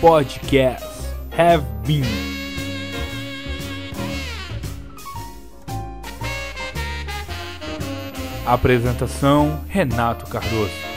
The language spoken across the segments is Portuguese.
podcast Have Been. Apresentação Renato Cardoso.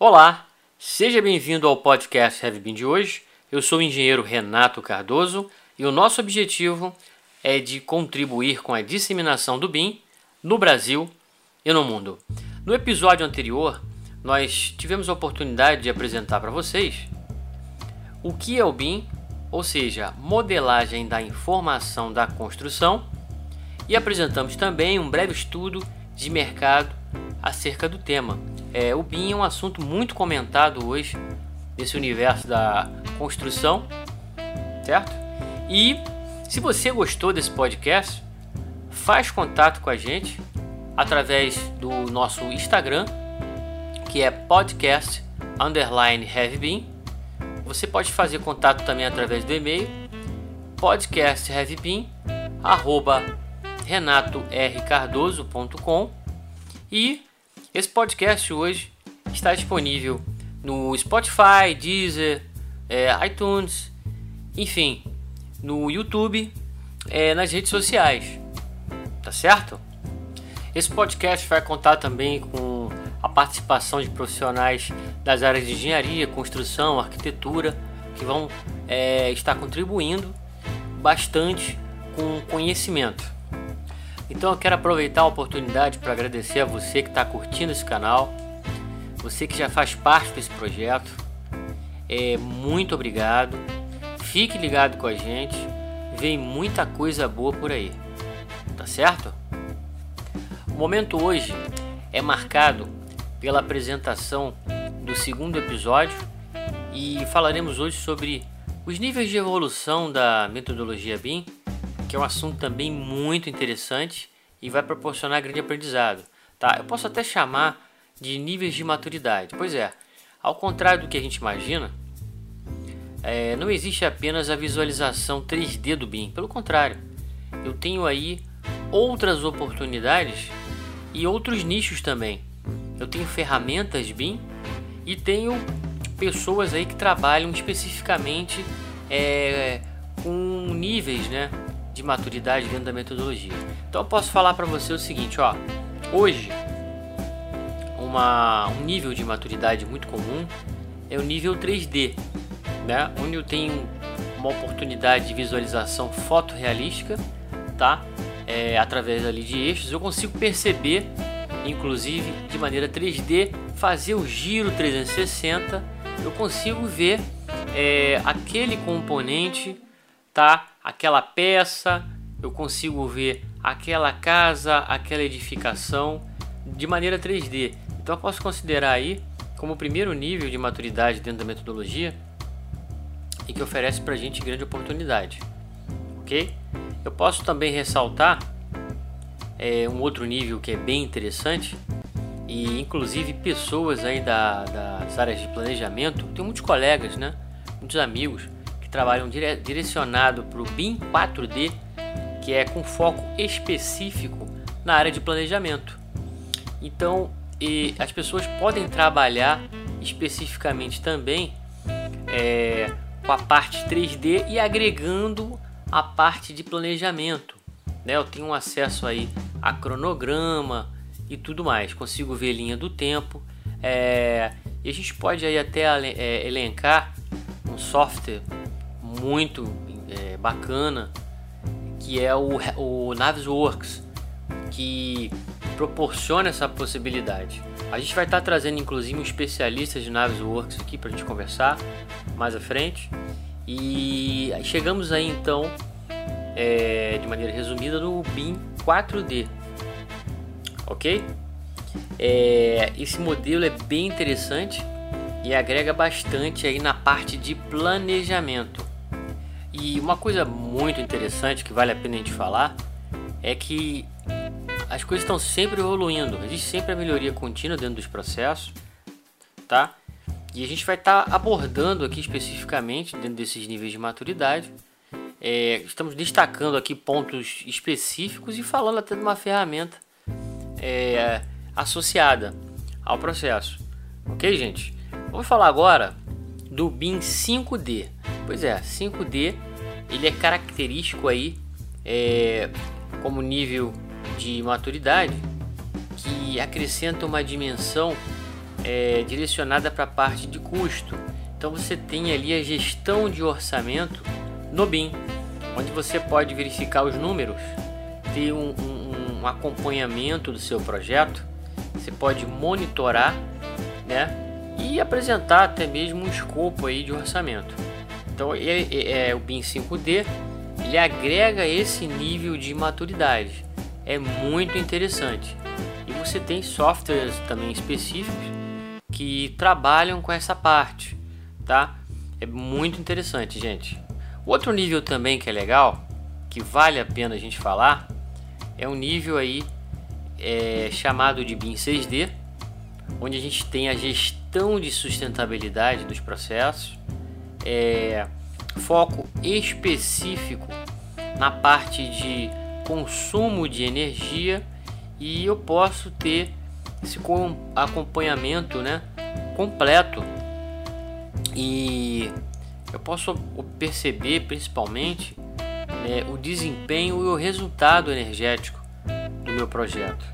Olá, seja bem-vindo ao podcast Heavy Bean de hoje. Eu sou o engenheiro Renato Cardoso e o nosso objetivo é de contribuir com a disseminação do BIM no Brasil e no mundo. No episódio anterior, nós tivemos a oportunidade de apresentar para vocês o que é o BIM, ou seja, modelagem da informação da construção, e apresentamos também um breve estudo de mercado acerca do tema. É, o BIM é um assunto muito comentado hoje nesse universo da construção, certo? E se você gostou desse podcast, faz contato com a gente através do nosso Instagram, que é podcast underline bean. Você pode fazer contato também através do e-mail podcastheavybean arroba renatorcardoso.com e esse podcast hoje está disponível no Spotify, Deezer, é, iTunes, enfim, no YouTube, é, nas redes sociais, tá certo? Esse podcast vai contar também com a participação de profissionais das áreas de engenharia, construção, arquitetura, que vão é, estar contribuindo bastante com conhecimento. Então eu quero aproveitar a oportunidade para agradecer a você que está curtindo esse canal, você que já faz parte desse projeto. É, muito obrigado. Fique ligado com a gente. Vem muita coisa boa por aí. Tá certo? O momento hoje é marcado pela apresentação do segundo episódio e falaremos hoje sobre os níveis de evolução da metodologia BIM que é um assunto também muito interessante e vai proporcionar grande aprendizado. Tá? Eu posso até chamar de níveis de maturidade. Pois é, ao contrário do que a gente imagina, é, não existe apenas a visualização 3D do BIM. Pelo contrário, eu tenho aí outras oportunidades e outros nichos também. Eu tenho ferramentas BIM e tenho pessoas aí que trabalham especificamente é, com níveis, né? De maturidade dentro da metodologia. Então eu posso falar para você o seguinte, ó, hoje uma, um nível de maturidade muito comum é o nível 3D, né? Onde eu tenho uma oportunidade de visualização fotorrealística, tá? É, através ali de eixos, eu consigo perceber, inclusive de maneira 3D, fazer o giro 360, eu consigo ver é, aquele componente tá? Aquela peça, eu consigo ver aquela casa, aquela edificação de maneira 3D. Então eu posso considerar aí como o primeiro nível de maturidade dentro da metodologia e que oferece para a gente grande oportunidade, ok? Eu posso também ressaltar é, um outro nível que é bem interessante e inclusive pessoas aí da, das áreas de planejamento, tenho muitos colegas, né? Muitos amigos que trabalham dire direcionado para o BIM 4D, que é com foco específico na área de planejamento. Então, as pessoas podem trabalhar especificamente também é, com a parte 3D e agregando a parte de planejamento. Né? Eu tenho acesso aí a cronograma e tudo mais, consigo ver linha do tempo. É, e a gente pode aí até é, elencar um software muito é, bacana que é o, o Navisworks que proporciona essa possibilidade. A gente vai estar trazendo inclusive um especialista de Navisworks aqui para a gente conversar mais à frente. E chegamos aí então, é, de maneira resumida, no BIM 4D, ok? É, esse modelo é bem interessante e agrega bastante aí na parte de planejamento. E uma coisa muito interessante que vale a pena a gente falar é que as coisas estão sempre evoluindo, existe sempre a melhoria contínua dentro dos processos, tá? E a gente vai estar tá abordando aqui especificamente dentro desses níveis de maturidade. É, estamos destacando aqui pontos específicos e falando até de uma ferramenta é, associada ao processo. Ok, gente? Vamos falar agora do BIM 5D. Pois é, 5D ele é característico aí é, como nível de maturidade que acrescenta uma dimensão é, direcionada para a parte de custo. Então você tem ali a gestão de orçamento no BIM, onde você pode verificar os números, ter um, um, um acompanhamento do seu projeto, você pode monitorar, né? E apresentar até mesmo um escopo aí de orçamento. Então é, é o BIM 5D ele agrega esse nível de maturidade. É muito interessante. E você tem softwares também específicos que trabalham com essa parte, tá? É muito interessante, gente. Outro nível também que é legal, que vale a pena a gente falar, é um nível aí é, chamado de BIM 6D, onde a gente tem a gestão de sustentabilidade dos processos, é, foco específico na parte de consumo de energia e eu posso ter esse acompanhamento né, completo e eu posso perceber principalmente né, o desempenho e o resultado energético do meu projeto,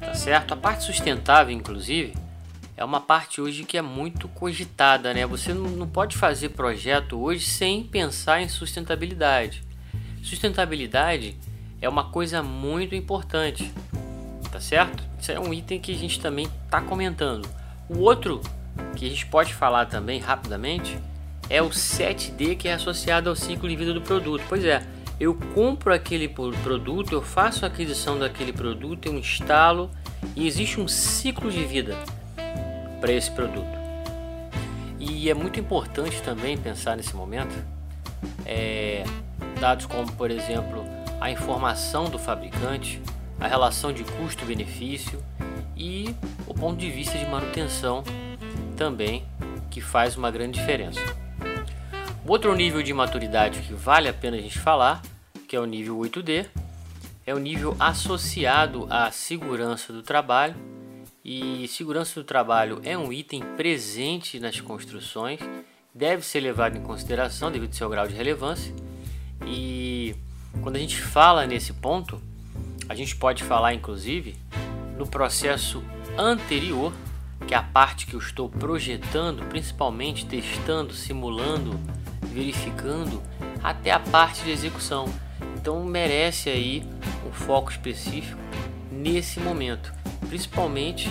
tá certo? A parte sustentável, inclusive, é uma parte hoje que é muito cogitada, né? Você não pode fazer projeto hoje sem pensar em sustentabilidade. Sustentabilidade é uma coisa muito importante, tá certo? Isso é um item que a gente também está comentando. O outro que a gente pode falar também rapidamente é o 7D que é associado ao ciclo de vida do produto. Pois é, eu compro aquele produto, eu faço a aquisição daquele produto, eu instalo e existe um ciclo de vida para esse produto. E é muito importante também pensar nesse momento é, dados como, por exemplo, a informação do fabricante, a relação de custo-benefício e o ponto de vista de manutenção também, que faz uma grande diferença. Outro nível de maturidade que vale a pena a gente falar, que é o nível 8D, é o nível associado à segurança do trabalho e segurança do trabalho é um item presente nas construções, deve ser levado em consideração devido ao seu grau de relevância. E quando a gente fala nesse ponto, a gente pode falar inclusive no processo anterior, que é a parte que eu estou projetando, principalmente testando, simulando, verificando, até a parte de execução. Então merece aí um foco específico nesse momento principalmente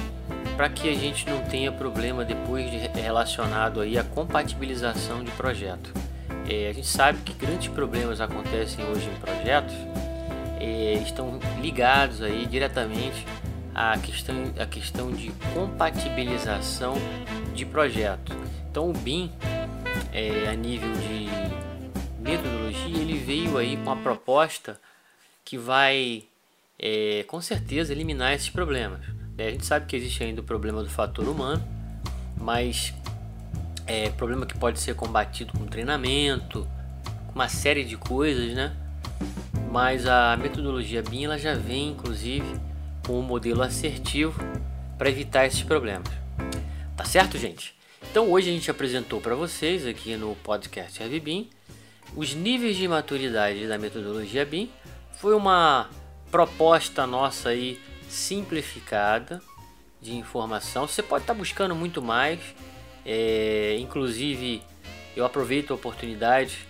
para que a gente não tenha problema depois de relacionado aí à compatibilização de projeto. É, a gente sabe que grandes problemas acontecem hoje em projetos é, estão ligados aí diretamente à questão, à questão de compatibilização de projeto. Então o BIM é, a nível de metodologia ele veio aí com a proposta que vai é, com certeza eliminar esses problemas. É, a gente sabe que existe ainda o problema do fator humano, mas é problema que pode ser combatido com treinamento, com uma série de coisas, né? Mas a metodologia BIM ela já vem, inclusive, com um modelo assertivo para evitar esses problemas. Tá certo, gente? Então hoje a gente apresentou para vocês aqui no podcast RVBIM os níveis de maturidade da metodologia BIM. Foi uma proposta nossa aí simplificada de informação. Você pode estar buscando muito mais, é, inclusive eu aproveito a oportunidade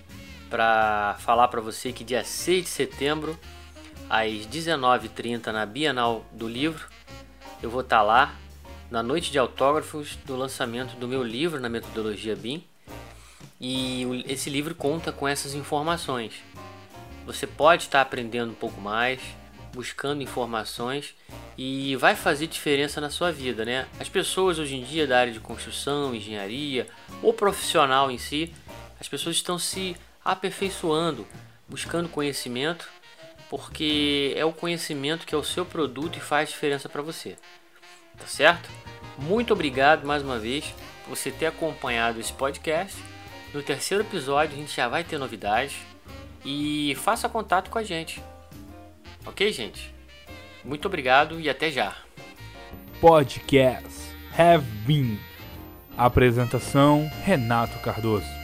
para falar para você que dia 6 de setembro, às 19h30 na Bienal do Livro, eu vou estar lá na noite de autógrafos do lançamento do meu livro na metodologia BIM. E esse livro conta com essas informações. Você pode estar aprendendo um pouco mais, buscando informações e vai fazer diferença na sua vida, né? As pessoas hoje em dia da área de construção, engenharia ou profissional em si, as pessoas estão se aperfeiçoando, buscando conhecimento porque é o conhecimento que é o seu produto e faz diferença para você. Tá certo? Muito obrigado mais uma vez por você ter acompanhado esse podcast. No terceiro episódio a gente já vai ter novidades e faça contato com a gente. Ok, gente? Muito obrigado e até já. Podcast Have Been. Apresentação Renato Cardoso.